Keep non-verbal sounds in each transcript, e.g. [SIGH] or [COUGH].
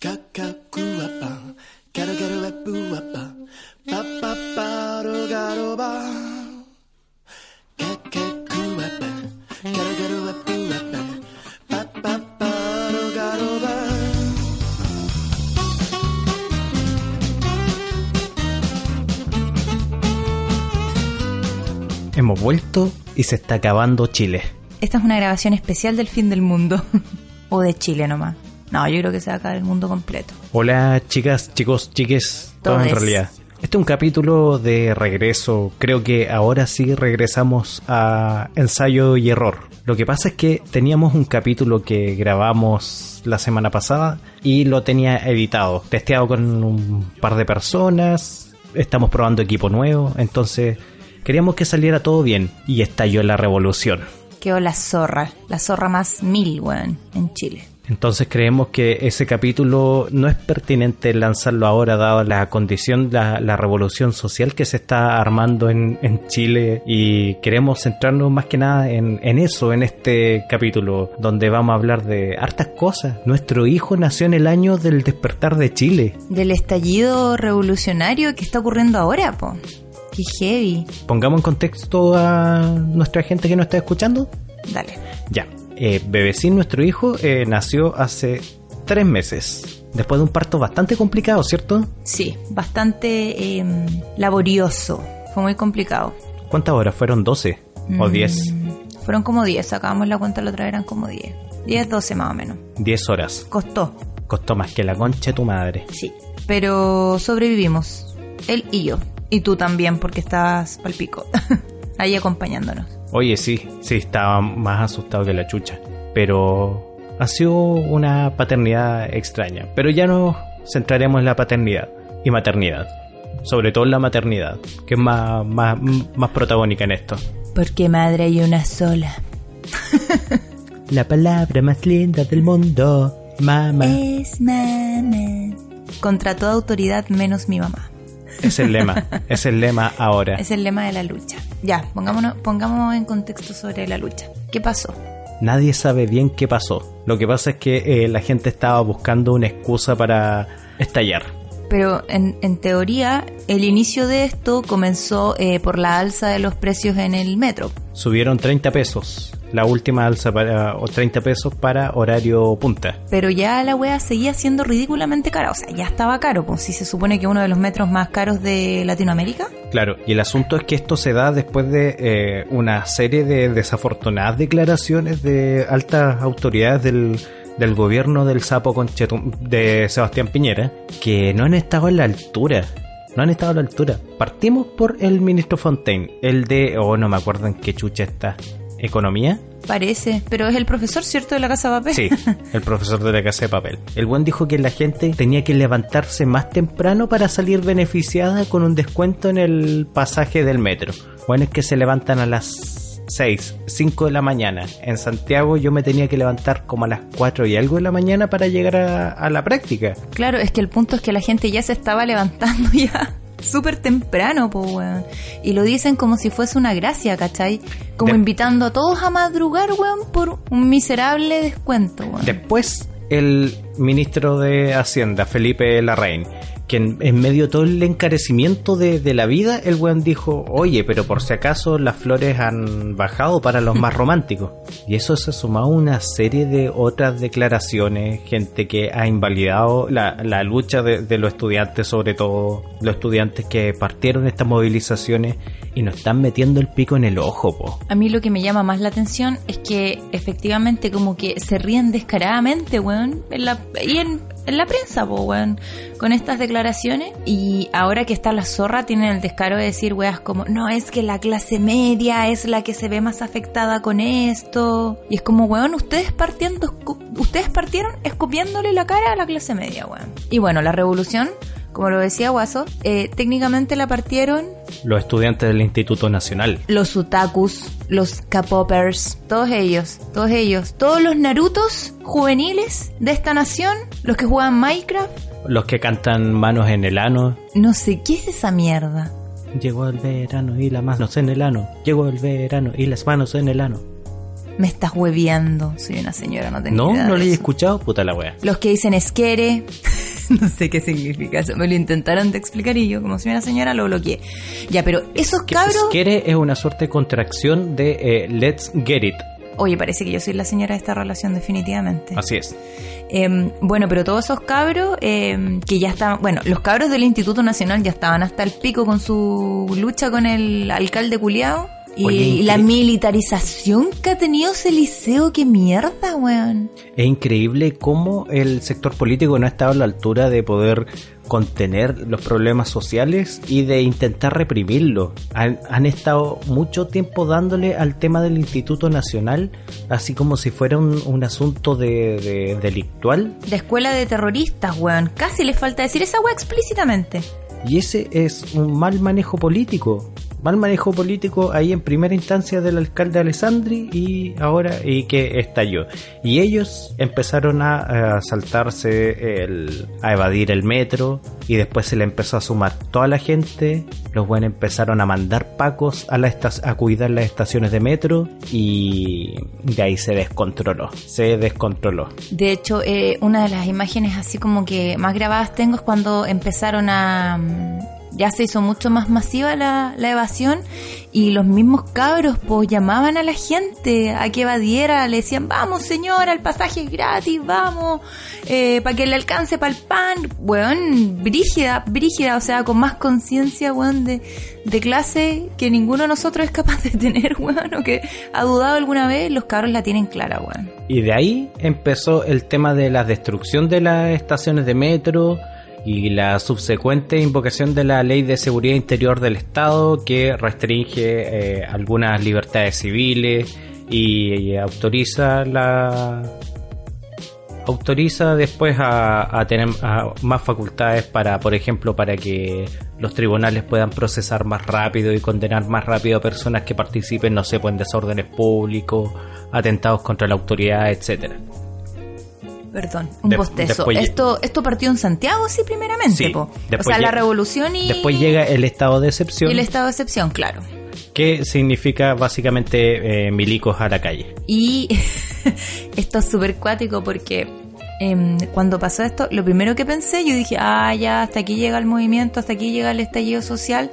Kakakuapa, garo garo epuapa, pa pa pa ro garo ba. Kakakuapa, garo garo epuapa, pa pa pa ro garo ba. Hemos vuelto y se está acabando Chile. Esta es una grabación especial del fin del mundo. [LAUGHS] o de Chile nomás. No, yo creo que se va a el mundo completo. Hola chicas, chicos, chiques, todo en realidad. Este es un capítulo de regreso. Creo que ahora sí regresamos a ensayo y error. Lo que pasa es que teníamos un capítulo que grabamos la semana pasada y lo tenía editado, testeado con un par de personas. Estamos probando equipo nuevo, entonces queríamos que saliera todo bien y estalló la revolución. Quedó la zorra. La zorra más mil, weón, en Chile. Entonces creemos que ese capítulo no es pertinente lanzarlo ahora dado la condición, la, la revolución social que se está armando en, en Chile y queremos centrarnos más que nada en, en eso, en este capítulo donde vamos a hablar de hartas cosas. Nuestro hijo nació en el año del despertar de Chile. Del estallido revolucionario que está ocurriendo ahora, po. Qué heavy. Pongamos en contexto a nuestra gente que nos está escuchando. Dale. Ya, eh, Bebecín, nuestro hijo, eh, nació hace tres meses. Después de un parto bastante complicado, ¿cierto? Sí, bastante em, laborioso. Fue muy complicado. ¿Cuántas horas? ¿Fueron 12 o Mm, 10? Fueron como 10, sacábamos la cuenta la otra vez, eran como 10. 10, 12 más o menos. 10 horas. Costó, Costó más que la concha de tu madre. sí. Pero sobrevivimos. Él y yo. Y tú también, porque estabas pal pico. [LAUGHS] Ahí acompañándonos. Oye, sí, sí, estaba más asustado que la chucha. Pero ha sido una paternidad extraña. Pero ya nos centraremos en la paternidad y maternidad. Sobre todo en la maternidad, que es más, más, más protagónica en esto. Porque madre hay una sola. [LAUGHS] La palabra más linda del mundo, mamá. Es mamá. Contra toda autoridad menos mi mamá. Es el lema, es el lema ahora. [LAUGHS] Es el lema de la lucha. Ya, pongámonos, pongámonos en contexto sobre la lucha. ¿Qué pasó? Nadie sabe bien qué pasó. Lo que pasa es que eh, la gente estaba buscando una excusa para estallar. Pero en, en teoría, el inicio de esto comenzó eh, por la alza de los precios en el metro. Subieron 30 pesos. La última alza para o 30 pesos para horario punta. Pero ya la wea seguía siendo ridículamente cara. O sea, ya estaba caro, pues si se supone que uno de los metros más caros de Latinoamérica. Claro, y el asunto es que esto se da después de eh, una serie de desafortunadas declaraciones de altas autoridades del, gobierno del sapo Conchetum de Sebastián Piñera que no han estado a la altura. No han estado a la altura. Partimos por el ministro Fontaine, el de, oh, no me acuerdo en qué chucha está, ¿economía? Parece, pero es el profesor, ¿cierto? De la Casa de Papel. Sí, [LAUGHS] el profesor de la casa de papel. El buen dijo que la gente tenía que levantarse más temprano para salir beneficiada con un descuento en el pasaje del metro. Bueno, es que se levantan a las 6, 5 de la mañana. En Santiago yo me tenía que levantar como a las 4 y algo de la mañana para llegar a, a la práctica. Claro, es que el punto es que la gente ya se estaba levantando [LAUGHS] ya súper temprano, po, weón. Y lo dicen como si fuese una gracia, ¿cachai? Como De- invitando a todos a madrugar, weón, por un miserable descuento, weón. Después, el ministro de Hacienda, Felipe Larraín, que en, en medio de todo el encarecimiento de, de la vida, el weón dijo, oye, pero por si acaso las flores han bajado para los más [LAUGHS] románticos. Y eso se ha sumado a una serie de otras declaraciones, gente que ha invalidado la, la lucha de, de los estudiantes, sobre todo los estudiantes que partieron estas movilizaciones y nos están metiendo el pico en el ojo, po. A mí lo que me llama más la atención es que efectivamente como que se ríen descaradamente, weón. En la- y en, en la prensa, po, weón, con estas declaraciones. Y ahora que está la zorra, tienen el descaro de decir, weas, como, no, es que la clase media es la que se ve más afectada con esto. Y es como, weón, ustedes partiendo, ustedes partieron escupiéndole la cara a la clase media, weón. Y bueno, la revolución como lo decía Guaso, eh, técnicamente la partieron los estudiantes del Instituto Nacional, los utakus, los K-popers, todos ellos, todos ellos, todos los Narutos juveniles de esta nación, los que juegan Minecraft, los que cantan manos en el ano. No sé, ¿qué es esa mierda? Llegó el verano y las manos en el ano. Llegó el verano y las manos en el ano. Me estás hueviando. Soy una señora, no tengo No, no le he escuchado, puta la wea. Los que dicen esquere. [LAUGHS] no sé qué significa eso. Me lo intentaron de explicar y yo, como soy una señora, lo bloqueé. Ya, pero esos cabros. Quiere es una suerte de contracción de eh, Let's Get It. Oye, parece que yo soy la señora de esta relación, definitivamente. Así es. Eh, bueno, pero todos esos cabros eh, que ya estaban, bueno, los cabros del Instituto Nacional ya estaban hasta el pico con su lucha con el alcalde culiao. Y Oye, la militarización que ha tenido ese liceo, qué mierda, weón. Es increíble cómo el sector político no ha estado a la altura de poder contener los problemas sociales y de intentar reprimirlos. Han, han estado mucho tiempo dándole al tema del Instituto Nacional, así como si fuera un, un asunto de, de- delictual. De escuela de terroristas, weón. Casi les falta decir esa weá explícitamente. Y ese es un mal manejo político. Mal manejo político ahí en primera instancia del alcalde Alessandri y ahora y que estalló. Y ellos empezaron a, a saltarse, el, a evadir el metro y después se le empezó a sumar toda la gente. Los buenos empezaron a mandar pacos a, la a cuidar las estaciones de metro y de ahí se descontroló. Se descontroló. De hecho, eh, una de las imágenes así como que más grabadas tengo es cuando empezaron a... Ya se hizo mucho más masiva la, la evasión y los mismos cabros pues llamaban a la gente a que evadiera, le decían, vamos señora, el pasaje es gratis, vamos, para que le alcance para el pan, weón, brígida, brígida, o sea, con más conciencia, weón, de, de clase que ninguno de nosotros es capaz de tener, [LAUGHS] weón, o que ha dudado alguna vez, los cabros la tienen clara, weón. Y de ahí empezó el tema de la destrucción de las estaciones de metro y la subsecuente invocación de la Ley de Seguridad Interior del Estado que restringe eh, algunas libertades civiles y, autoriza la autoriza después a, tener más facultades para, por ejemplo, para que los tribunales puedan procesar más rápido y condenar más rápido a personas que participen, no sé, pues, en desórdenes públicos, atentados contra la autoridad, etcétera. Perdón, un De- bostezo. después- esto, esto partió en Santiago, sí, primeramente, Sí, po. O sea, la revolución y, Después llega el estado de y excepción, el estado de excepción, claro. que significa básicamente eh, milicos a la calle. Y [LAUGHS] esto es súper cuático porque em, cuando pasó esto, lo primero que pensé, yo dije, ah, ya, hasta aquí llega el movimiento, hasta aquí llega el estallido social.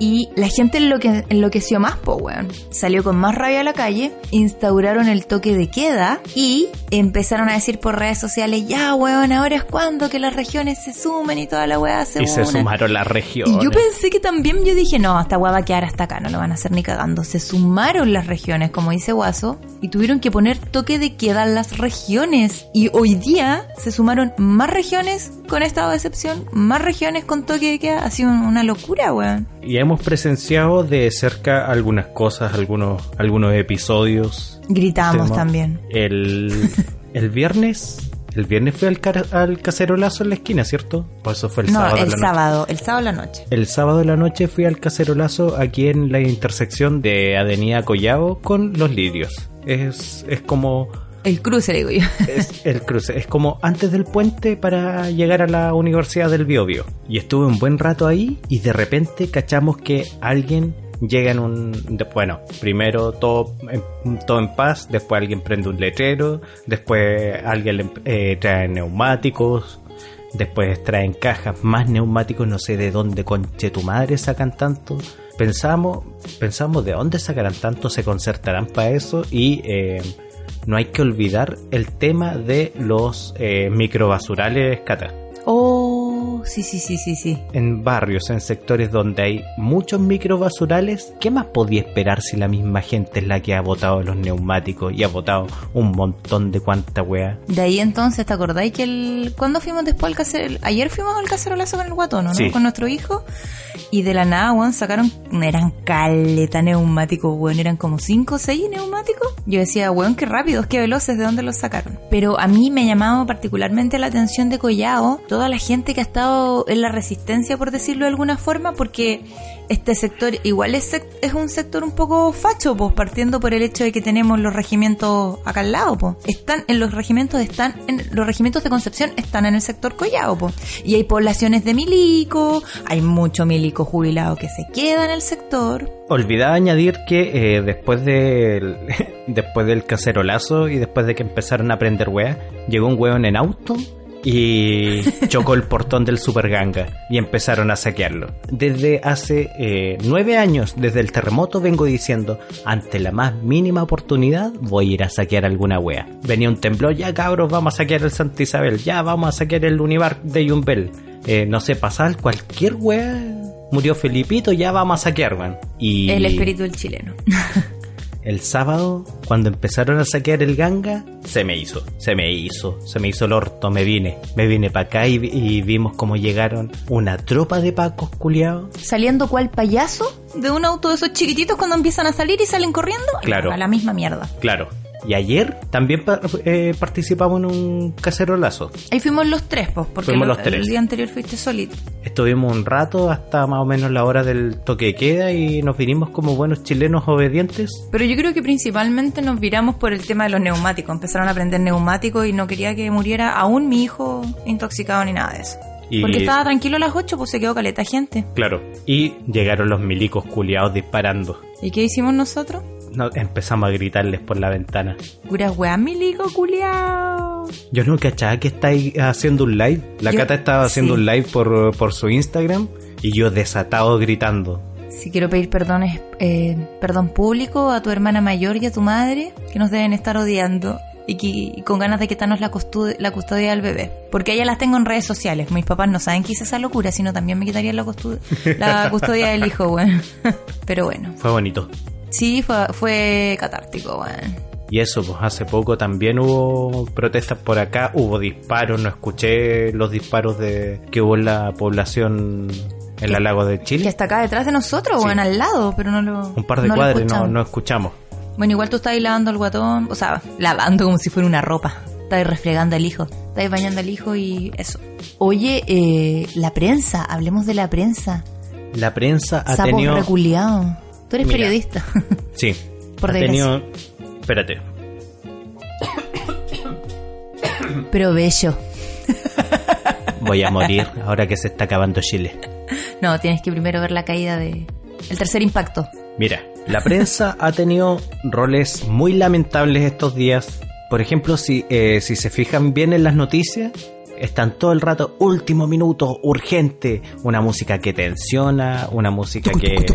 Y la gente enloque- enloqueció más, po, weón. Salió con más rabia a la calle, instauraron el toque de queda y empezaron a decir por redes sociales, ya, weón, ahora es cuando que las regiones se sumen y toda la weá se Y se unen". sumaron las regiones. Y yo pensé que también, yo dije, no, esta weá va a quedar hasta acá, no lo van a hacer ni cagando. Se sumaron las regiones, como dice Guaso, y tuvieron que poner toque de queda en las regiones. Y hoy día se sumaron más regiones con estado de excepción, más regiones con toque de queda. Ha sido una locura, weón. Y hemos presenciado de cerca algunas cosas, algunos, algunos episodios. Gritamos también. El, [LAUGHS] el viernes, el viernes fue al, al cacerolazo en la esquina, ¿cierto? O eso fue el no, sábado. de el la noche. sábado, el sábado a la noche. El sábado de la noche fui al cacerolazo aquí en la intersección de Avenida Collado con Los Lirios. Es, es como El cruce, digo yo. [LAUGHS] es el cruce, es como antes del puente para llegar a la Universidad del Biobío. Y estuve un buen rato ahí y de repente cachamos que alguien llega en un... bueno, primero todo todo en paz, después alguien prende un letrero, después alguien eh, trae neumáticos, después traen cajas más neumáticos, no sé de dónde conche tu madre sacan tanto. Pensamos, pensamos de dónde sacarán tanto, se concertarán para eso y... eh, no hay que olvidar el tema de los eh, microbasurales cata. Oh, Oh, sí, sí, sí, sí, sí. En barrios, en sectores donde hay muchos microbasurales, ¿qué más podía esperar si la misma gente es la que ha botado los neumáticos y ha botado un montón de cuanta wea? De ahí entonces, ¿te acordáis que el... ¿Cuándo fuimos después al cacerolazo? Ayer fuimos al cacerolazo con el guatón, ¿no? Sí. Con nuestro hijo. Y de la nada, weón, sacaron... Eran caleta neumáticos, weón. Eran como 5 o 6 neumáticos. Yo decía, weón, qué rápidos, qué veloces, ¿de dónde los sacaron? Pero a mí me ha llamado particularmente la atención de Collao toda la gente que ha estado en la resistencia, por decirlo de alguna forma, porque este sector igual es, es un sector un poco facho, pues partiendo por el hecho de que tenemos los regimientos acá al lado, pues. Están en los regimientos, están en los regimientos de Concepción están en el sector Collao, pues. Y hay poblaciones de milico, hay mucho milico jubilado que se queda en el sector. Olvidaba añadir que eh, después del [LAUGHS] después del cacerolazo y después de que empezaron a prender weas, llegó un weón en auto y chocó el portón del super ganga y empezaron a saquearlo. Desde hace eh, nueve años, desde el terremoto, vengo diciendo, ante la más mínima oportunidad voy a ir a saquear alguna wea. Venía un temblor, ya cabros, vamos a saquear el Santa Isabel, ya vamos a saquear el Univar de Yumbel. Eh, no sé, pasar cualquier wea. Murió Felipito, ya vamos a saquear, man. Y El espíritu del chileno. [LAUGHS] el sábado, cuando empezaron a saquear el ganga, se me hizo, se me hizo, se me hizo el orto, me vine, me vine para acá y, y vimos cómo llegaron una tropa de pacos culiados. Saliendo cual payaso de un auto de esos chiquititos cuando empiezan a salir y salen corriendo. Claro. A la misma mierda. Claro. Y ayer también eh, participamos en un cacerolazo. Ahí fuimos los tres, pues, porque lo- los tres. el día anterior fuiste solito. Estuvimos un rato hasta más o menos la hora del toque de queda y nos vinimos como buenos chilenos obedientes. Pero yo creo que principalmente nos viramos por el tema de los neumáticos. Empezaron a aprender neumáticos y no quería que muriera aún mi hijo intoxicado ni nada de eso. Y- Porque estaba tranquilo a las 8, pues se quedó caleta gente. Claro. Y llegaron los milicos culiados disparando. ¿Y qué hicimos nosotros? No, empezamos a gritarles por la ventana. Puras weas, milico culiao. Yo no cachaba que estáis haciendo un live. La Yo- Cata estaba haciendo sí. un live por, por su Instagram y yo desatado gritando. Si quiero pedir perdones, eh, perdón público a tu hermana mayor y a tu madre, que nos deben estar odiando y, que, y con ganas de quitarnos la, custodia del bebé. Porque ellas las tengo en redes sociales. Mis papás no saben que hice esa locura, sino también me quitarían la, la [LAUGHS] custodia del hijo, bueno. [LAUGHS] Pero bueno, Fue bonito. Sí, fue, fue catártico, bueno. Y eso, pues hace poco también hubo protestas por acá, hubo disparos, no escuché los disparos de que hubo en la población en la lago de Que Chile. está acá detrás de nosotros, Sí. bueno, al lado, pero no lo. Un par de no cuadros no, escuchamos. no escuchamos. Bueno, igual tú estás ahí lavando al guatón, o sea, lavando como si fuera una ropa. Estás refregando al hijo, estás bañando al hijo y eso. Oye, eh, la prensa, hablemos de la prensa. La prensa ha Sapos tenido... reculeados. Tú eres Mira. periodista. [LAUGHS] Sí. Por ha tenido... Espérate. Pero bello. Voy a morir ahora que se está acabando Chile. No, tienes que primero ver la caída de... El tercer impacto. Mira, la prensa ha tenido roles muy lamentables estos días. Por ejemplo, si, eh, si se fijan bien en las noticias, están todo el rato último minuto, urgente, una música que tensiona, una música que...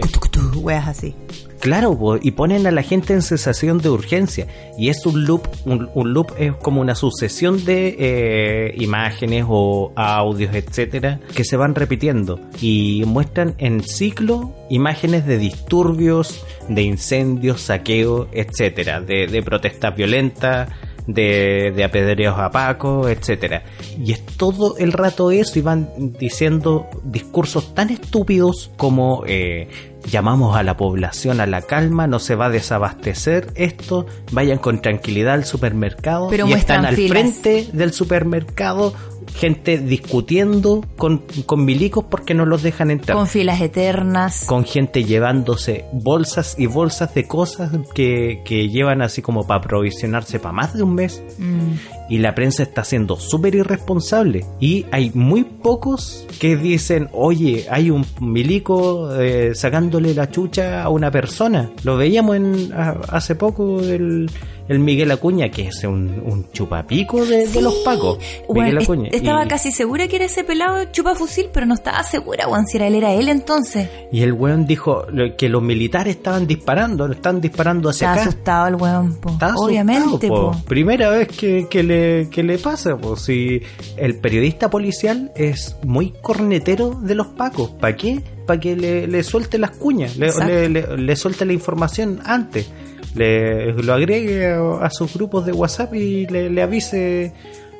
Weas así. Claro, y ponen a la gente en sensación de urgencia. Y es un loop, un, un loop es como una sucesión de eh, imágenes o audios, etcétera, que se van repitiendo y muestran en ciclo imágenes de disturbios, de incendios, saqueos, etcétera, de, de protestas violentas, de, de apedreos a Paco, etcétera. Y es todo el rato eso y van diciendo discursos tan estúpidos como eh, llamamos a la población a la calma, no se va a desabastecer esto, vayan con tranquilidad al supermercado Pero y están al filas. frente del supermercado gente discutiendo con, con milicos porque no los dejan entrar Con filas eternas. con gente llevándose bolsas y bolsas de cosas que, que llevan así como para aprovisionarse para más de un mes. Mm. Y la prensa está siendo súper irresponsable. Y hay muy pocos que dicen, oye, hay un milico eh, sacándole la chucha a una persona. Lo veíamos en, a- hace poco el, el Miguel Acuña, que es un, un chupapico de, de los pacos. Bueno, Miguel es- Acuña. estaba Y- casi segura que era ese pelado chupa fusil, pero no estaba segura, weón, si era él, era él entonces. Y el weón dijo lo- que los militares estaban disparando, estaban disparando hacia acá. asustado el weón, po. Está Obviamente, po. po. Primera vez que, que le, que le pasa, pues si el periodista policial es muy cornetero de los pacos, ¿para qué? Para que le, le suelte las cuñas, le, le- le suelte la información antes, le, lo agregue a, a sus grupos de WhatsApp y le, le avise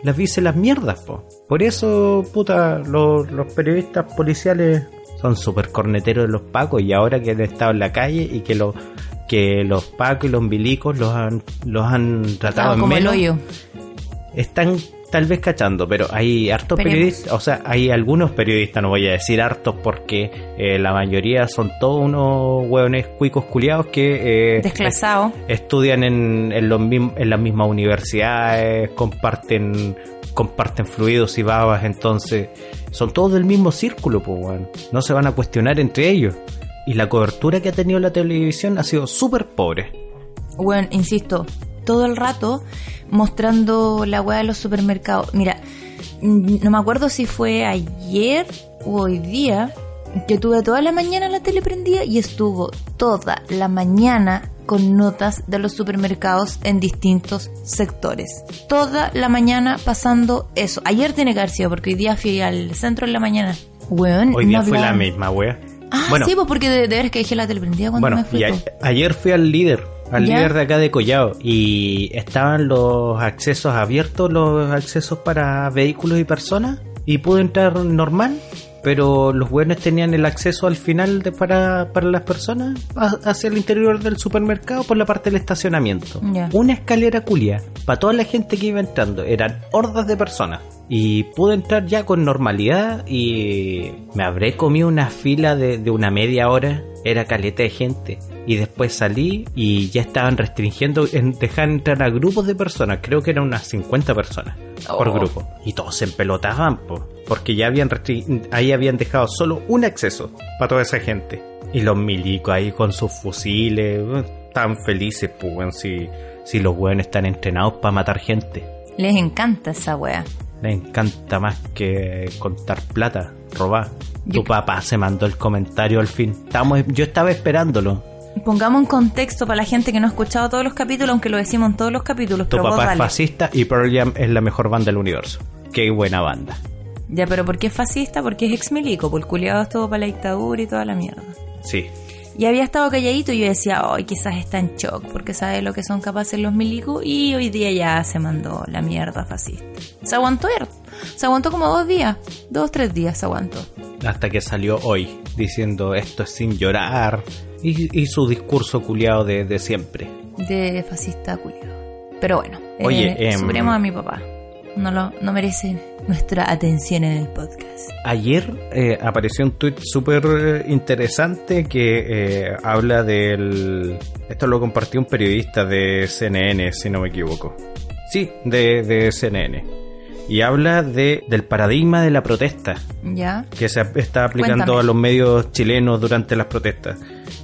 le avise las mierdas, po. Por eso, puta, los, los periodistas policiales son súper corneteros de los pacos y ahora que han estado en la calle y que los que los pacos y los milicos los han los han tratado Estaba en como el hoyo. están tal vez cachando, pero hay hartos Esperemos. periodistas, o sea, hay algunos periodistas, no voy a decir hartos porque eh, la mayoría son todos unos hueones cuicos culiados que eh, Desclasado. estudian en, en, los en las mismas universidades, comparten comparten fluidos y babas, entonces son todos del mismo círculo, pues, weón. no se van a cuestionar entre ellos. Y la cobertura que ha tenido la televisión ha sido súper pobre. Bueno, insisto, todo el rato mostrando la weá de los supermercados. Mira, no me acuerdo si fue ayer o hoy día que tuve toda la mañana la tele prendida y estuvo toda la mañana con notas de los supermercados en distintos sectores. Toda la mañana pasando eso. Ayer tiene que haber sido porque hoy día fui al centro en la mañana. Weón, Hoy no día fue la misma, wea. Ah, bueno, sí, pues porque de, de veras que dejé la tele prendida cuando Bueno, me fui. y a- po. ayer fui al líder, al ¿Ya? líder de acá de Collao, y estaban los accesos abiertos, los accesos para vehículos y personas, y pude entrar normal, pero los buenos tenían el acceso al final de, para, para las personas hacia el interior del supermercado por la parte del estacionamiento. Ya. Una escalera culia, para toda la gente que iba entrando, eran hordas de personas. Y pude entrar ya con normalidad y me habré comido una fila de, de una media hora. Era caleta de gente. Y después salí y ya estaban restringiendo, en dejar entrar a grupos de personas. Creo que eran unas 50 personas por Oh. grupo. Y todos se empelotaban, po, porque ya habían ahí habían dejado solo un acceso para toda esa gente. Y los milicos ahí con sus fusiles, eh, tan felices, pues, si, si los weones están entrenados para matar gente. Les encanta esa wea. Le encanta más que contar plata, robar. Yo- Tu papá se mandó el comentario al fin. Estamos, yo estaba esperándolo. Pongamos en contexto para la gente que no ha escuchado todos los capítulos, aunque lo decimos en todos los capítulos. Tu pero vos papá es fascista y Pearl Jam es la mejor banda del universo. Qué buena banda. Ya, pero ¿por qué es fascista? Porque es ex milico, por el culiado estuvo para la dictadura y toda la mierda. Sí. Y había estado calladito y yo decía, ay, quizás está en shock porque sabe lo que son capaces los milicos y hoy día ya se mandó la mierda fascista. Se aguantó, se aguantó como dos días, dos, tres días se aguantó. Hasta que salió hoy diciendo esto es sin llorar. Y, y su discurso culiado de, de siempre. De fascista culiado. Pero bueno, Oye, eh, em, a mi papá. No, lo, no merece nuestra atención en el podcast. Ayer eh, apareció un tweet súper eh, interesante que eh, habla del... Esto lo compartió un periodista de CNN, si no me equivoco. Sí, de, de CNN. Y habla de, del paradigma de la protesta ¿Ya? que se está aplicando Cuéntame. a los medios chilenos durante las protestas.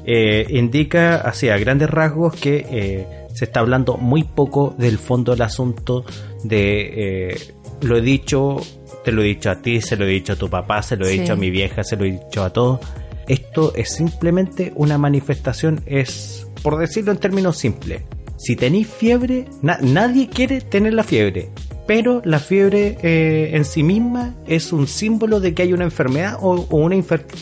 Eh, indica, así a grandes rasgos, que se está hablando muy poco del fondo del asunto, de, lo he dicho, te lo he dicho a ti, se lo he dicho a tu papá, se lo he Sí. dicho a mi vieja, se lo he dicho a todos. Esto es simplemente una manifestación, es, por decirlo en términos simples, si tenéis fiebre, na- nadie quiere tener la fiebre, pero la fiebre eh, en sí misma es un símbolo de que hay una enfermedad o, o una,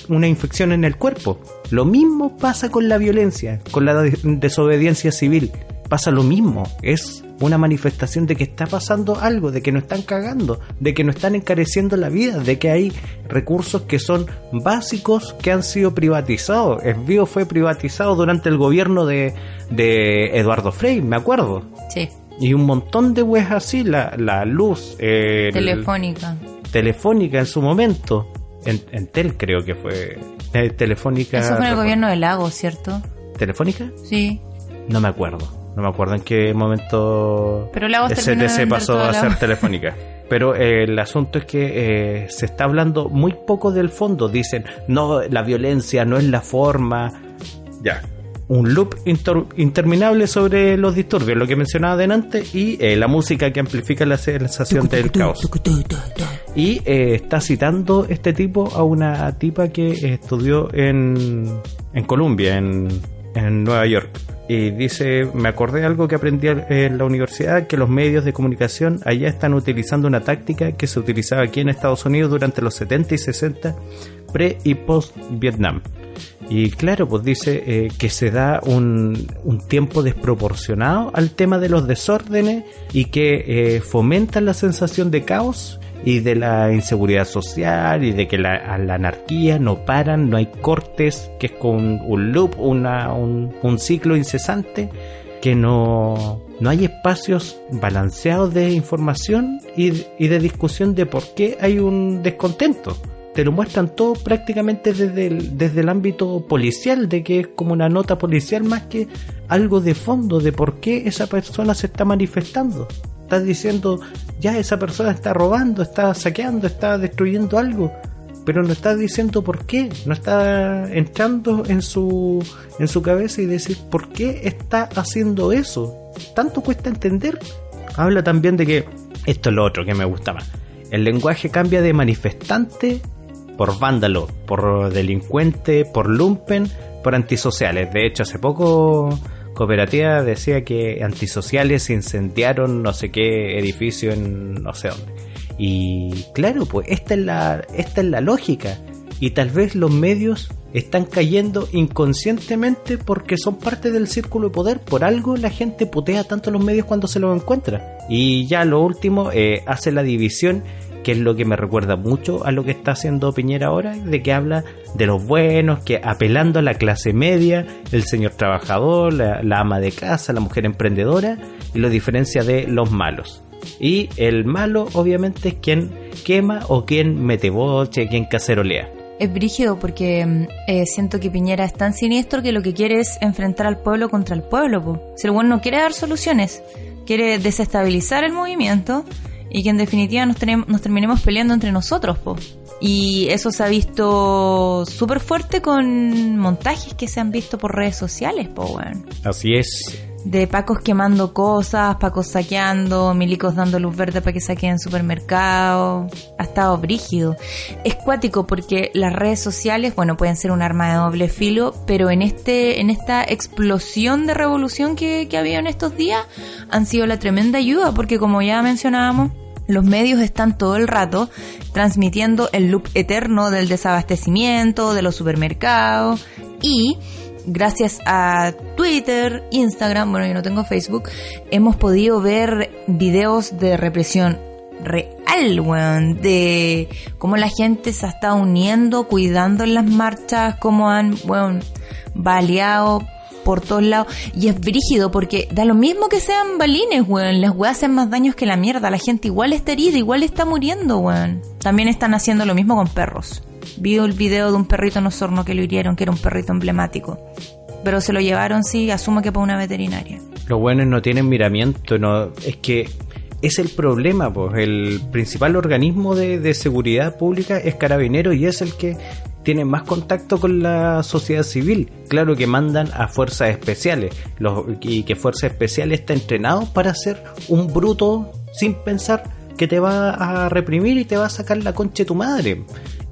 una infección en el cuerpo. Lo mismo pasa con la violencia, con la de- desobediencia civil. Pasa lo mismo, es una manifestación de que está pasando algo, de que nos están cagando, de que nos están encareciendo la vida, de que hay recursos que son básicos que han sido privatizados. El bio fue privatizado durante el gobierno de, de Eduardo Frei, me acuerdo. Sí. Y un montón de weas así, la, la luz, el- Telefónica. telefónica en su momento, en, en Tel creo que fue, eh, telefónica. Eso fue en el gobierno de Lago, ¿cierto? ¿Telefónica? Sí. No me acuerdo, no me acuerdo en qué momento Pero STC vender pasó a la- ser telefónica. Pero eh, el asunto es que eh, se está hablando muy poco del fondo. Dicen, no, la violencia no es la forma. Ya. un loop inter- interminable sobre los disturbios, lo que mencionaba delante, y eh, la música que amplifica la sensación del caos. Y eh, está citando este tipo a una tipa que estudió en, en Columbia, en, en Nueva York. Y dice, me acordé de algo que aprendí en la universidad, que los medios de comunicación allá están utilizando una táctica que se utilizaba aquí en Estados Unidos durante los 70 y 60, pre y post Vietnam. Y claro, pues dice eh, que se da un, un tiempo desproporcionado al tema de los desórdenes y que eh, fomentan la sensación de caos y de la inseguridad social y de que la, la anarquía no paran, no hay cortes, que es con un loop, una, un, un ciclo incesante, que no, no hay espacios balanceados de información y, y de discusión de por qué hay un descontento te lo muestran todo prácticamente desde desde el ámbito policial, de que es como una nota policial más que algo de fondo de por qué esa persona se está manifestando. Estás diciendo, ya esa persona está robando, está saqueando, está destruyendo algo, pero no estás diciendo por qué, no está entrando en su, en su cabeza y decir por qué está haciendo eso. Tanto cuesta entender. Habla también de que esto es lo otro que me gusta más. El lenguaje cambia de manifestante por vándalo, por delincuente, por lumpen, por antisociales. De hecho, hace poco Cooperativa decía que antisociales incendiaron no sé qué edificio en no sé dónde. Y claro, pues esta es la, esta es la lógica. Y tal vez los medios están cayendo inconscientemente porque son parte del círculo de poder. Por algo la gente putea tanto los medios cuando se los encuentra. Y ya lo último, eh, hace la división que es lo que me recuerda mucho a lo que está haciendo Piñera ahora, de que habla de los buenos, que apelando a la clase media, el señor trabajador, la, ama de casa, la mujer emprendedora, y lo diferencia de los malos. Y el malo, obviamente, es quien quema o quien mete boche, quien cacerolea. Es brígido porque mm, eh, siento que Piñera es tan siniestro que lo que quiere es enfrentar al pueblo contra el pueblo. Si el bueno no quiere dar soluciones, quiere desestabilizar el movimiento y que en definitiva nos, tenem- nos terminemos peleando entre nosotros, po. Y eso se ha visto súper fuerte con montajes que se han visto por redes sociales, po, weón. Así es. De pacos quemando cosas, pacos saqueando, milicos dando luz verde para que saquen supermercado. Ha estado brígido. Es cuático porque las redes sociales, bueno, pueden ser un arma de doble filo, pero en este, en esta explosión de revolución que, que ha habido en estos días, han sido la tremenda ayuda, porque como ya mencionábamos, los medios están todo el rato transmitiendo el loop eterno del desabastecimiento, de los supermercados y gracias a Twitter, Instagram, bueno, yo no tengo Facebook, hemos podido ver videos de represión real, weón, de cómo la gente se ha estado uniendo, cuidando en las marchas, cómo han, weón, baleado por todos lados. Y es brígido porque da lo mismo que sean balines, weón. Las weas hacen más daños que la mierda. La gente igual está herida, igual está muriendo, weón. También están haciendo lo mismo con perros. Vi el video de un perrito en Osorno que lo hirieron, que era un perrito emblemático. Pero se lo llevaron, sí, asumo que para una veterinaria. Los buenos no tienen miramiento, no, es que es el problema, pues el principal organismo de, de seguridad pública es Carabinero y es el que tiene más contacto con la sociedad civil. Claro que mandan a fuerzas especiales los, y que fuerzas especiales está entrenado para ser un bruto sin pensar que te va a reprimir y te va a sacar la concha de tu madre.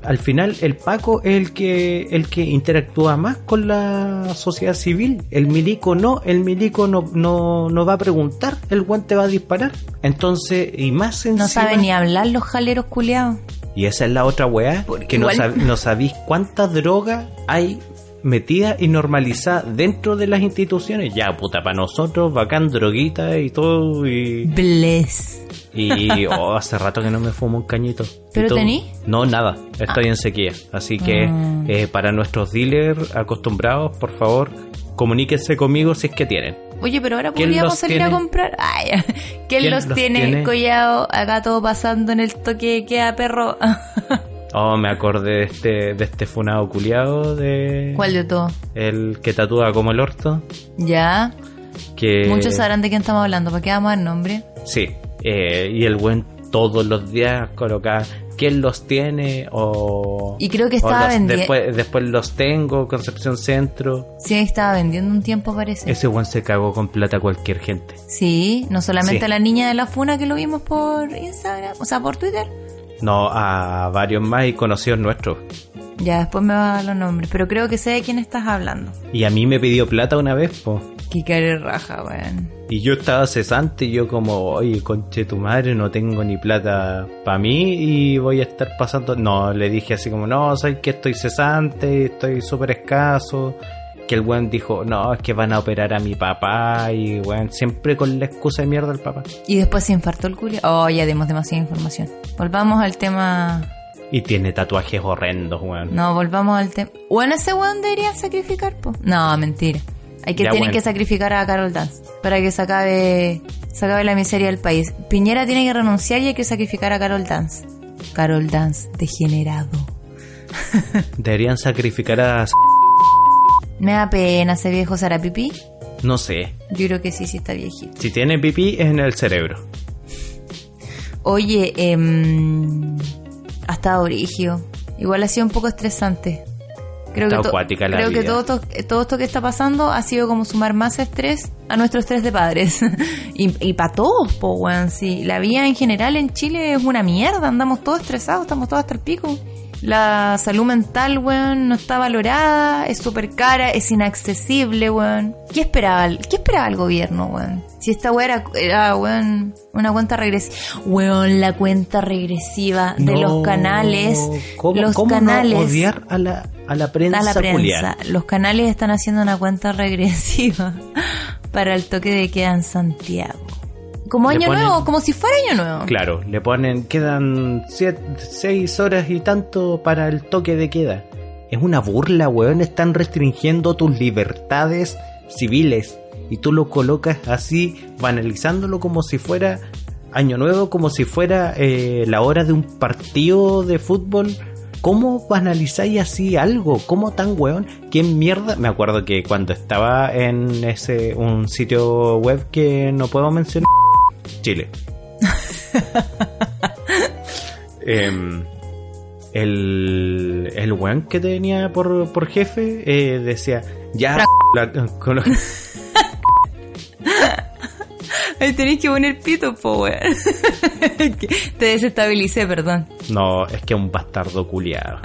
Al final el Paco es el que el que interactúa más con la sociedad civil. El milico no, el milico no, no, no va a preguntar, el guante va a disparar. Entonces, y más No encima- saben ni hablar los jaleros culiados. y esa es la otra weá, Porque que no, sab- no sabéis cuánta droga hay metida y normalizada dentro de las instituciones. Ya, puta, para nosotros, bacán, droguita y todo. Y, Bless. Y oh, hace rato que no me fumo un cañito. ¿Pero tení? No, nada, estoy en sequía. Así que Ah. eh, para nuestros dealers acostumbrados, por favor, comuníquense conmigo si es que tienen. Oye, pero ahora ¿Quién podríamos salir a comprar. Ay, [LAUGHS] ¿Quién, ¿Quién los, los tiene, tiene? collado? Acá todo pasando en el toque de queda, perro. [LAUGHS] Oh, me acordé de este, de este funado culiado de... ¿Cuál de todo? El que tatúa como el orto. Ya. Que... Muchos sabrán de quién estamos hablando. ¿Para qué vamos a dar nombre? Sí, eh, y el buen todos los días coloca quién los tiene o... Y creo que estaba los- vendi- después, después los tengo, Concepción Centro. Sí, estaba vendiendo un tiempo, parece. Ese weón se cagó con plata a cualquier gente. Sí, no solamente Sí. a la niña de la funa que lo vimos por Instagram, o sea, por Twitter. No, a varios más y conocidos nuestros. Ya después me va a dar los nombres, pero creo que sé de quién estás hablando. Y a mí me pidió plata una vez, po. Qué cara raja, weón. Y yo estaba cesante y yo como, oye, conche tu madre, no tengo ni plata para mí y voy a estar pasando... No, le dije así como, no, sabes que estoy cesante, estoy súper escaso. Que el weón dijo, no, es que van a operar a mi papá y weón, siempre con la excusa de mierda del papá. Y después se infartó el culo. Oh, ya dimos demasiada información. Volvamos al tema. Y tiene tatuajes horrendos, weón. No, volvamos al tema. Bueno, ese weón debería sacrificar, po. No, mentira. Hay que Ya, tienen bueno. que sacrificar a Carol Dance para que se acabe, se acabe la miseria del país. Piñera tiene que renunciar y hay que sacrificar a Carol Dance. Carol Dance, degenerado. [LAUGHS] Deberían sacrificar a... Me da pena ese viejo Sarapipí. No sé. Yo creo que sí, sí está viejito. Si tiene pipí es en el cerebro. Oye, eh, ha estado origio. Igual ha sido un poco estresante. Creo que, to- creo que todo, esto- todo esto que está pasando ha sido como sumar más estrés a nuestro estrés de padres. [LAUGHS] y y para todos, po, weón. Sí, la vida en general en Chile es una mierda. Andamos todos estresados, estamos todos hasta el pico. La salud mental, weón, no está valorada, es súper cara, es inaccesible, weón. ¿Qué esperaba, el- ¿Qué esperaba el gobierno, weón? Si esta weón era, era, weón, una cuenta regresiva. Weón, la cuenta regresiva de No, los canales. ¿Cómo, los cómo no canales odiar a la, a la prensa a la culiar? prensa. Los canales están haciendo una cuenta regresiva [LAUGHS] para el toque de queda en Santiago. Como año ponen- nuevo, como si fuera año nuevo. Claro, le ponen, quedan 6 horas y tanto para el toque de queda. Es una burla, weón. Están restringiendo tus libertades civiles. Y tú lo colocas así, banalizándolo como si fuera Año Nuevo, como si fuera eh, la hora de un partido de fútbol. ¿Cómo banalizáis así algo? ¿Cómo tan weón? ¿Quién mierda? Me acuerdo que cuando estaba en ese un sitio web que no puedo mencionar, Chile. [LAUGHS] Em, el, el weón que tenía por, por jefe eh, decía, ya, la- con lo- [LAUGHS] Ahí tenéis que poner pito, po, weón. [LAUGHS] Que Te desestabilicé, perdón. no, es que es un bastardo culiado.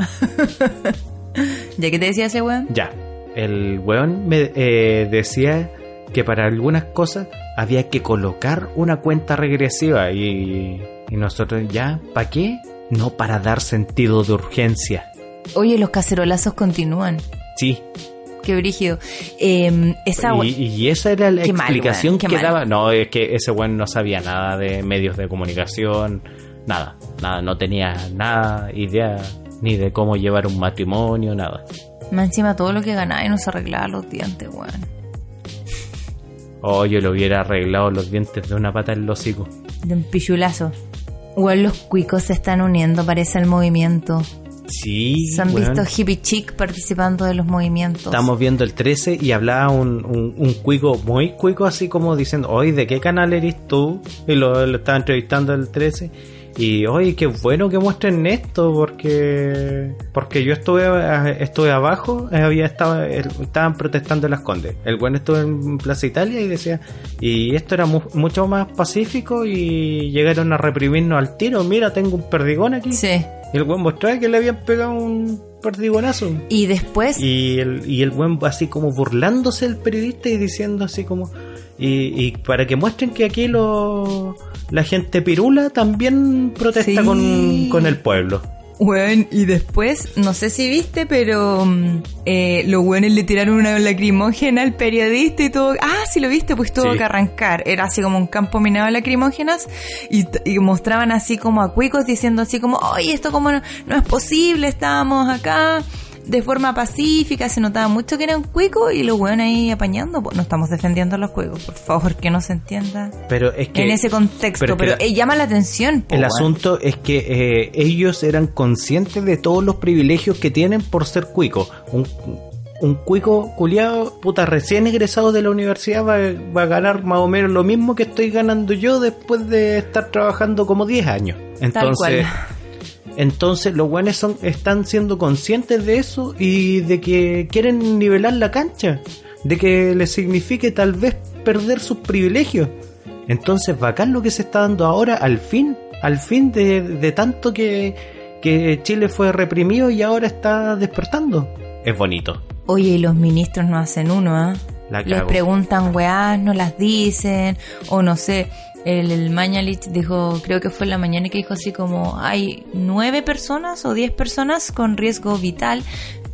¿Ya que te decía ese weón? Ya, el weón me eh, decía que para algunas cosas había que colocar una cuenta regresiva y, y nosotros ya, ¿para qué? No para dar sentido de urgencia. Oye, los cacerolazos continúan. Sí, Qué brígido. Eh, esa y, y esa era la Qué explicación que mal. daba. No, es que ese weón no sabía nada de medios de comunicación, nada, nada, no tenía nada idea ni de cómo llevar un matrimonio, nada. Más encima todo lo que ganaba y no se arreglaba los dientes, weón. O yo le hubiera arreglado los dientes de una pata en el hocico. De un pichulazo. Weón, los cuicos se están uniendo, parece el movimiento. Sí, Se han visto hippie chic participando de los movimientos. Estamos viendo el 13 y hablaba un, un, un cuico, muy cuico, así como diciendo, oye, ¿de qué canal eres tú? Y lo, lo estaba entrevistando el 13. Y, oye, qué bueno que muestren esto, porque porque yo estuve estuve abajo, eh, había estado, estaban protestando en las Condes. El bueno estuvo en Plaza Italia y decía, y esto era mu- mucho más pacífico y llegaron a reprimirnos al tiro. Mira, tengo un perdigón aquí. Sí. Y el buen mostraba que le habían pegado un perdigonazo. Y después, Y el, y el buen así como burlándose del periodista y diciendo así como... Y, y para que muestren que aquí lo, la gente pirula también protesta Sí. con, con el pueblo. weón, y después, no sé si viste, pero mm, eh, los weones le tiraron una lacrimógena al periodista y todo. Ah, sí lo viste, pues tuvo Sí. que arrancar. Era así como un campo minado de lacrimógenas y mostraban así como a cuicos diciendo así como, oye, esto como no, no es posible, estábamos acá de forma pacífica, se notaba mucho que era un cuico y los weones ahí apañando. Pues no estamos defendiendo a los cuicos, por favor, que no se entienda. Pero es que... en ese contexto, pero pero, la- eh, llama la atención. po, El weón. asunto es que eh, ellos eran conscientes de todos los privilegios que tienen por ser cuico. Un, un cuico culiado, puta, recién egresado de la universidad va, va a ganar más o menos lo mismo que estoy ganando yo después de estar trabajando como 10 años. Entonces, cual. [LAUGHS] Entonces los buenos son, están siendo conscientes de eso y de que quieren nivelar la cancha, de que les signifique tal vez perder sus privilegios. Entonces bacán lo que se está dando ahora al fin, al fin de, de tanto que, que Chile fue reprimido y ahora está despertando. Es bonito. Oye, y los ministros no hacen uno, ¿ah? La Les preguntan weás, no las dicen, o no sé. El, Mañalich dijo, creo que fue en la mañana que dijo así como, hay nueve personas o diez personas con riesgo vital.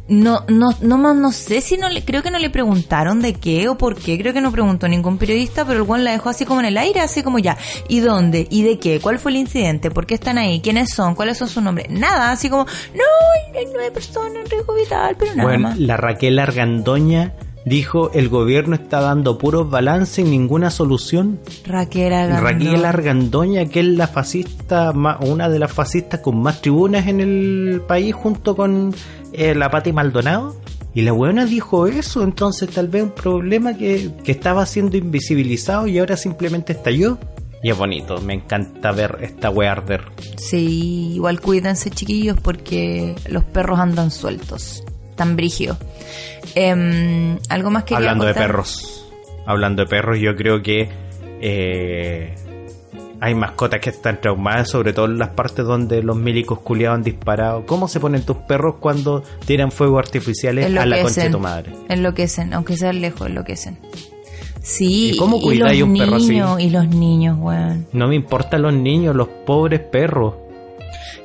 No, no, no, no sé si no le, creo que no le preguntaron de qué o por qué, creo que no preguntó ningún periodista, pero el buen la dejó así como en el aire, así como ya, ¿y dónde? ¿Y de qué? ¿Cuál fue el incidente? ¿Por qué están ahí? ¿Quiénes son? ¿Cuáles son sus nombres? Nada, así como, no, hay nueve personas en riesgo vital, pero nada Bueno, más. la Raquel Argandoña dijo el gobierno está dando puros balances y ninguna solución. Raquel Argandoña. Raquel Argandoña, que es la fascista, una de las fascistas con más tribunas en el país, junto con eh, la Pati Maldonado. Y la buena dijo eso, entonces tal vez un problema que, que estaba siendo invisibilizado y ahora simplemente estalló. Y es bonito, me encanta ver esta wea arder. Sí, igual cuídense chiquillos porque los perros andan sueltos. Tan brígidos. Em, Algo más que Hablando de perros. Hablando de perros, yo creo que eh, hay mascotas que están traumadas, sobre todo en las partes donde los milicos culiados han disparado. ¿Cómo se ponen tus perros cuando tiran fuegos artificiales a la concha de tu madre? Enloquecen, aunque sean lejos, enloquecen. Sí, ¿Y cómo cuidáis un perro así? Y los niños, weón. No me importan los niños, los pobres perros.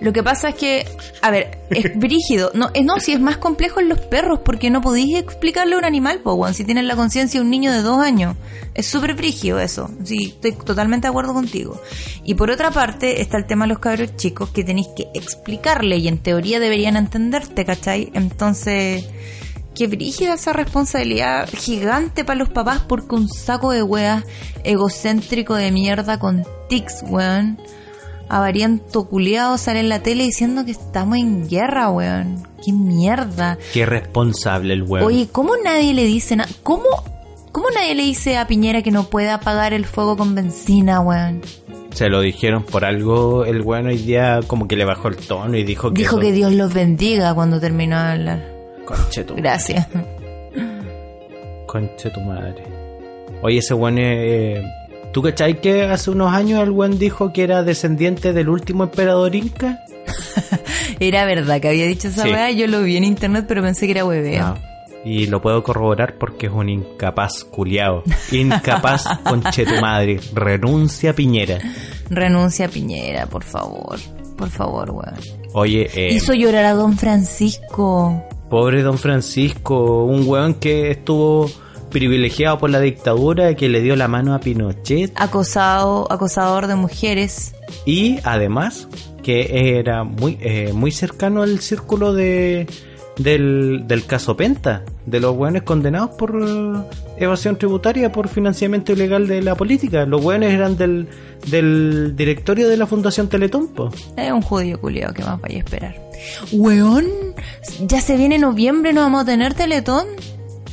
Lo que pasa es que, a ver, es [LAUGHS] brígido. No, eh, no, si es más complejo en los perros, porque no podéis explicarle a un animal, po, weón, si tienes la conciencia de un niño de dos años. Es súper brígido eso. Sí, estoy totalmente de acuerdo contigo. Y por otra parte, está el tema de los cabros chicos que tenéis que explicarle y en teoría deberían entenderte, ¿cachai? Entonces, qué brígida esa responsabilidad gigante para los papás porque un saco de weas egocéntrico de mierda con tics, weón avariento culiado sale en la tele diciendo que estamos en guerra, weón. Qué mierda. Qué responsable el huevo. Oye, ¿cómo nadie le dice nada? ¿Cómo, ¿Cómo nadie le dice a Piñera que no puede apagar el fuego con benzina, weón? Se lo dijeron por algo, el bueno hoy día como que le bajó el tono y dijo que... Dijo que Dios los bendiga cuando terminó de hablar. Conche tu, Gracias. conche tu madre. Oye, ese weón es... ¿Tú cachai que hace unos años el weón dijo que era descendiente del último emperador inca? [LAUGHS] Era verdad que había dicho esa Sí. weá. Yo lo vi en internet, pero pensé que era hueveo. No. Y lo puedo corroborar porque es un incapaz culiao. Incapaz, [LAUGHS] conche tu madre. Renuncia Piñera. Renuncia a Piñera, por favor. Por favor, weón. Oye, eh, Hizo llorar a Don Francisco. pobre don Francisco, un weón que estuvo privilegiado por la dictadura, que le dio la mano a Pinochet Acosado, acosador de mujeres. y además que era muy, eh, muy cercano al círculo de del, del caso Penta, de los weones condenados por evasión tributaria, por financiamiento ilegal de la política. Los weones eran del, del directorio de la Fundación Teletón, po. Es un judío culiado que más vaya a esperar. Weón, ya se viene noviembre, no vamos a tener teletón.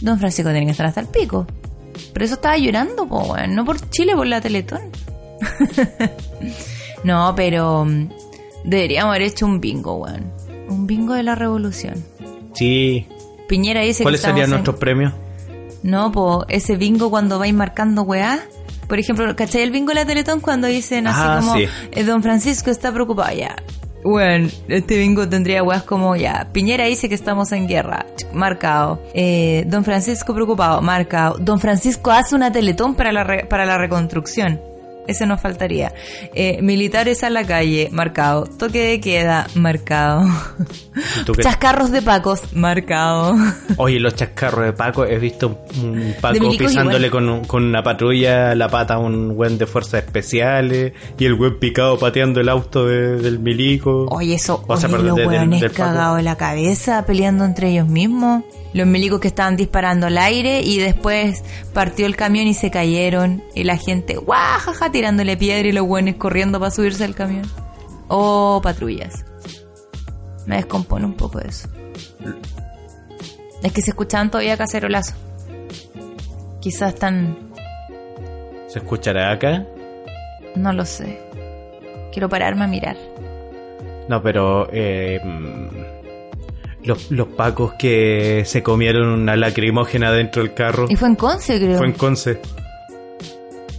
Don Francisco tiene que estar hasta el pico. Pero eso estaba llorando, po, weón. No por Chile, por la teletón. [LAUGHS] no, pero mm, deberíamos haber hecho un bingo, weón. Un bingo de la revolución. Sí. Piñera dice ¿Cuáles serían en- nuestros premios? No, po, ese bingo cuando vais marcando weá. Por ejemplo, ¿cachai el bingo de la Teletón cuando dicen así Ah, como sí. eh, Don Francisco está preocupado? Ya. Bueno, este bingo tendría weas como ya. Piñera dice que estamos en guerra. Marcado. Eh, Don Francisco preocupado. Marcado. Don Francisco hace una Teletón para la, re- para la reconstrucción. Ese nos faltaría. Eh, militares a la calle. Marcado. Toque de queda. Marcado. ¿Y tú qué- Chascarros de Pacos. Marcado. Oye, los chascarros de Paco, he visto un Paco pisándole con, un- con una patrulla la pata a un buen de fuerzas especiales y el buen picado pateando el auto de- del milico. Oye, eso, oye, los hueones cagados de la cabeza, peleando entre ellos mismos. Los milicos que estaban disparando al aire y después partió el camión y se cayeron. Y la gente, guajaja, tirándole piedra y los hueones corriendo para subirse al camión. Oh, patrullas. Me descompone un poco eso. Es que se escuchaban todavía cacerolazo. Quizás están, ¿Se escuchará acá? no lo sé. Quiero pararme a mirar. No, pero eh, mm, los, los pacos que se comieron una lacrimógena dentro del carro. Y fue en Conce, creo. Fue en Conce.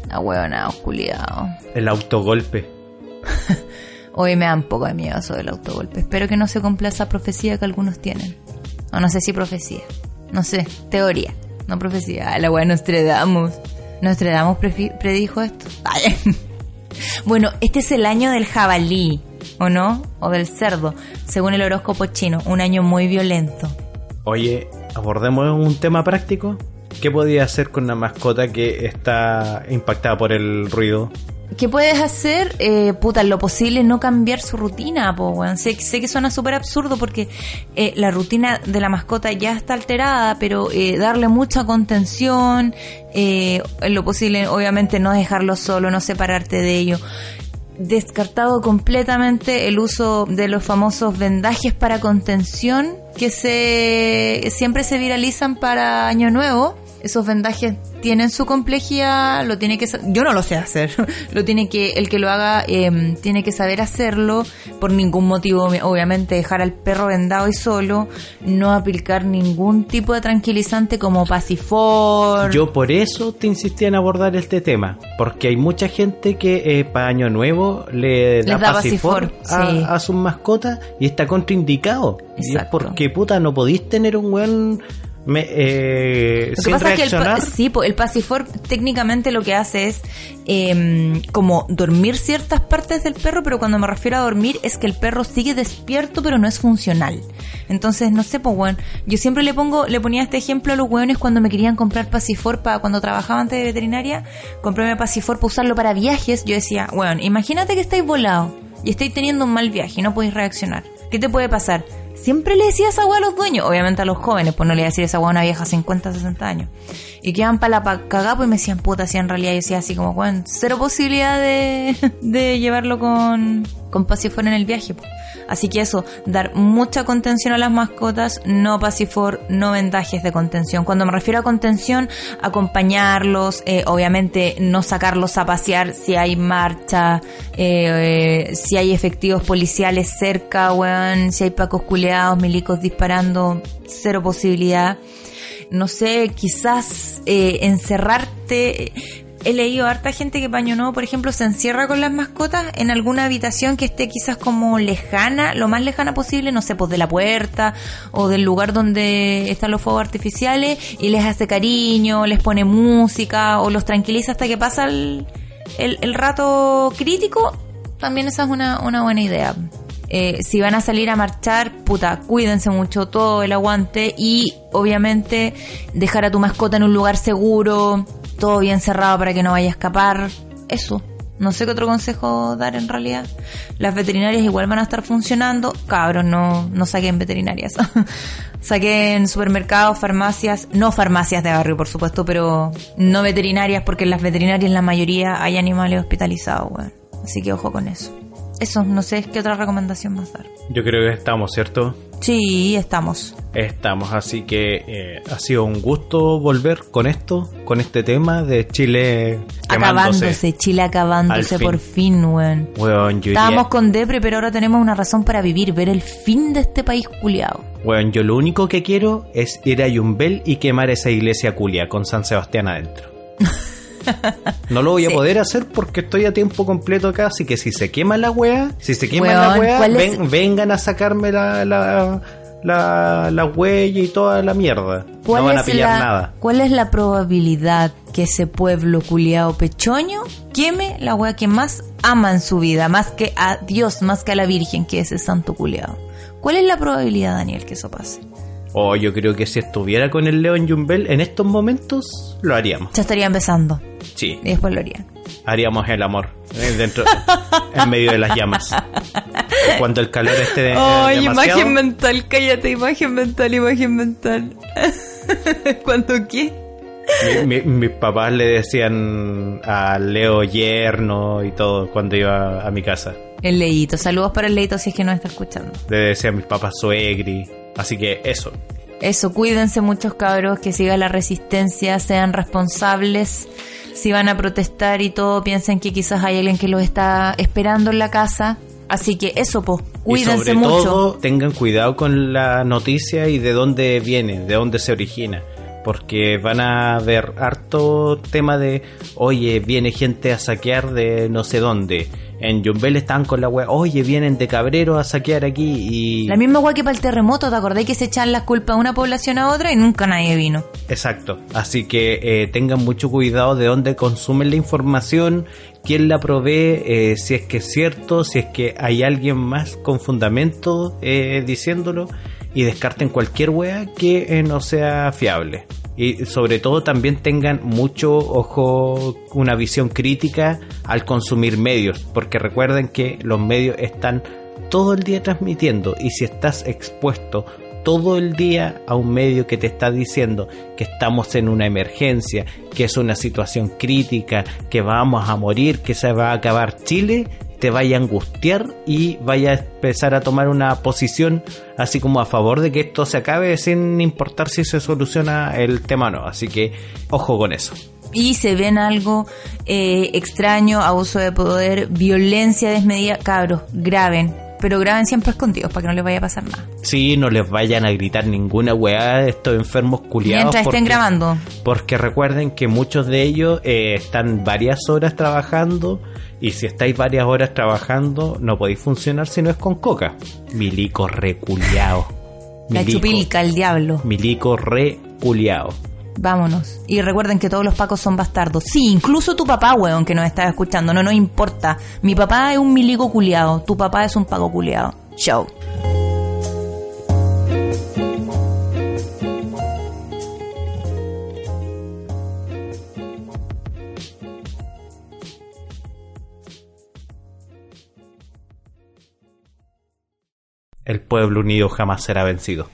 Ah, huevona, culiado. El autogolpe. [LAUGHS] Hoy me da un poco de miedo eso del autogolpe. Espero que no se cumpla esa profecía que algunos tienen. O no sé si profecía. No sé, teoría. No profecía. La wea Nostradamus. Nostradamus predijo esto. [LAUGHS] Ay. bueno, este es el año del jabalí, ¿o no? O del cerdo, según el horóscopo chino. Un año muy violento. Oye, abordemos un tema práctico. ¿Qué podía hacer con una mascota que está impactada por el ruido? ¿Qué puedes hacer? Eh, puta, lo posible no cambiar su rutina, po, weón. Sé, sé que suena súper absurdo porque eh, la rutina de la mascota ya está alterada, pero eh, darle mucha contención, eh, en lo posible, obviamente, no dejarlo solo, no separarte de ello. Descartado completamente el uso de los famosos vendajes para contención que se siempre se viralizan para Año Nuevo. Esos vendajes tienen su complejidad, lo tiene que yo no lo sé hacer, [LAUGHS] lo tiene que el que lo haga eh, tiene que saber hacerlo por ningún motivo, obviamente dejar al perro vendado y solo, no aplicar ningún tipo de tranquilizante como Pacifor. Yo por eso te insistía en abordar este tema, porque hay mucha gente que eh, para Año Nuevo le da, da pasifor Pasifor, a, sí. a sus mascotas y está contraindicado. Y es porque puta no podéis tener un buen me, eh, Lo que sin pasa es que el, sí, el Pacifor técnicamente lo que hace es eh, como dormir ciertas partes del perro, pero cuando me refiero a dormir es que el perro sigue despierto pero no es funcional. Entonces, no sé, pues bueno, yo siempre le pongo, le ponía este ejemplo a los hueones cuando me querían comprar Pacifor para cuando trabajaba antes de veterinaria, comprarme Pacifor para usarlo para viajes, yo decía, bueno, imagínate que estáis volado y estáis teniendo un mal viaje y no podéis reaccionar. ¿Qué te puede pasar? Siempre le decía esa a los dueños, obviamente a los jóvenes, pues no le iba a decir esa a una vieja 50, 60 años. Y quedaban para la pa cagá, pues me decían puta, si en realidad yo decía así como, bueno, cero posibilidad de, [LAUGHS] de llevarlo con, con Pacifor en el viaje. Así que eso, dar mucha contención a las mascotas, no Pacifor, no vendajes de contención. Cuando me refiero a contención, acompañarlos, eh, obviamente no sacarlos a pasear si hay marcha, eh, eh, si hay efectivos policiales cerca, weón, si hay pacos culeados, milicos disparando, cero posibilidad. No sé, quizás encerrarte. He leído harta gente que Paño Nuevo, por ejemplo, se encierra con las mascotas en alguna habitación que esté quizás como lejana, lo más lejana posible, no sé, pues de la puerta o del lugar donde están los fuegos artificiales y les hace cariño, les pone música o los tranquiliza hasta que pasa el, el, rato crítico. También esa es una, una buena idea. Eh, si van a salir a marchar, puta, cuídense mucho, todo el aguante y obviamente dejar a tu mascota en un lugar seguro, todo bien cerrado para que no vaya a escapar. Eso. No sé qué otro consejo dar en realidad. Las veterinarias igual van a estar funcionando. Cabros, no, no saquen veterinarias. [LAUGHS] saquen supermercados, farmacias, no farmacias de barrio, por supuesto, pero no veterinarias, porque en las veterinarias la mayoría hay animales hospitalizados, weón. Así que ojo con eso. Eso, no sé qué otra recomendación más dar. Yo creo que estamos, ¿cierto? Sí, estamos. Estamos, así que eh, ha sido un gusto volver con esto, con este tema de Chile. Acabándose, Chile acabándose fin. por fin, weón. Weón, yo, Estábamos con depre, pero ahora tenemos una razón para vivir, ver el fin de este país culiado. weón, yo lo único que quiero es ir a Yumbel y quemar esa iglesia culia con San Sebastián adentro. [LAUGHS] No lo voy a Sí. poder hacer porque estoy a tiempo completo acá, así que si se quema la wea, si se quema la wea, ¿cuál es- ven- vengan a sacarme la, la, la, la huella y toda la mierda. ¿Cuál No van a es pillar la, nada. ¿Cuál es la probabilidad que ese pueblo culiado pechoño queme la wea que más ama en su vida, más que a Dios, más que a la Virgen, que es ese santo culiado? ¿Cuál es la probabilidad, Daniel, que eso pase? Oh, yo creo que si estuviera con el León Yumbel en estos momentos, lo haríamos. Ya estaría empezando Sí, y después lo harían. haríamos el amor eh, dentro, en medio de las llamas. Cuando el calor esté de, demasiado, mental, cállate, imagen mental, imagen mental. [LAUGHS] ¿Cuánto qué? mi- mi- mis papás le decían a Leo yerno y todo cuando iba a mi casa. El leíto, saludos para el leíto si es que no está escuchando. Le decían mis papás suegri. Así que eso. Eso, cuídense muchos cabros, que siga la resistencia, sean responsables. Si van a protestar y todo, piensen que quizás hay alguien que los está esperando en la casa. Así que eso, pues, Y cuídense sobre mucho. todo, tengan cuidado con la noticia y de dónde viene, de dónde se origina. Porque van a ver harto tema de, oye, viene gente a saquear de no sé dónde. En Yumbel están con la wea, oye, vienen de Cabrero a saquear aquí y... La misma weá que para el terremoto, ¿te acordás que se echan las culpas de una población a otra y nunca nadie vino? Exacto. Así que eh, tengan mucho cuidado de dónde consumen la información, quién la provee, eh, si es que es cierto, si es que hay alguien más con fundamento eh, diciéndolo y descarten cualquier wea que eh, no sea fiable. Y sobre todo también tengan mucho ojo, una visión crítica al consumir medios, porque recuerden que los medios están todo el día transmitiendo y si estás expuesto todo el día a un medio que te está diciendo que estamos en una emergencia, que es una situación crítica, que vamos a morir, que se va a acabar Chile, te vaya a angustiar y vaya a empezar a tomar una posición así como a favor de que esto se acabe sin importar si se soluciona el tema o no. Así que ojo con eso. Y se ven algo eh, extraño, abuso de poder, violencia desmedida, cabros, graben. Pero graben siempre escondidos para que no les vaya a pasar nada. Sí, no les vayan a gritar ninguna weá de estos enfermos culiados. Mientras estén porque- grabando. Porque recuerden que muchos de ellos eh, están varias horas trabajando y si estáis varias horas trabajando no podéis funcionar si no es con coca. Milico reculeado. La chupilca, el diablo. Milico reculeado. Vámonos. Y recuerden que todos los pacos son bastardos. Sí, incluso tu papá, weón, que nos está escuchando. No nos importa. Mi papá es un milico culiado. Tu papá es un paco culiado. Show. El pueblo unido jamás será vencido.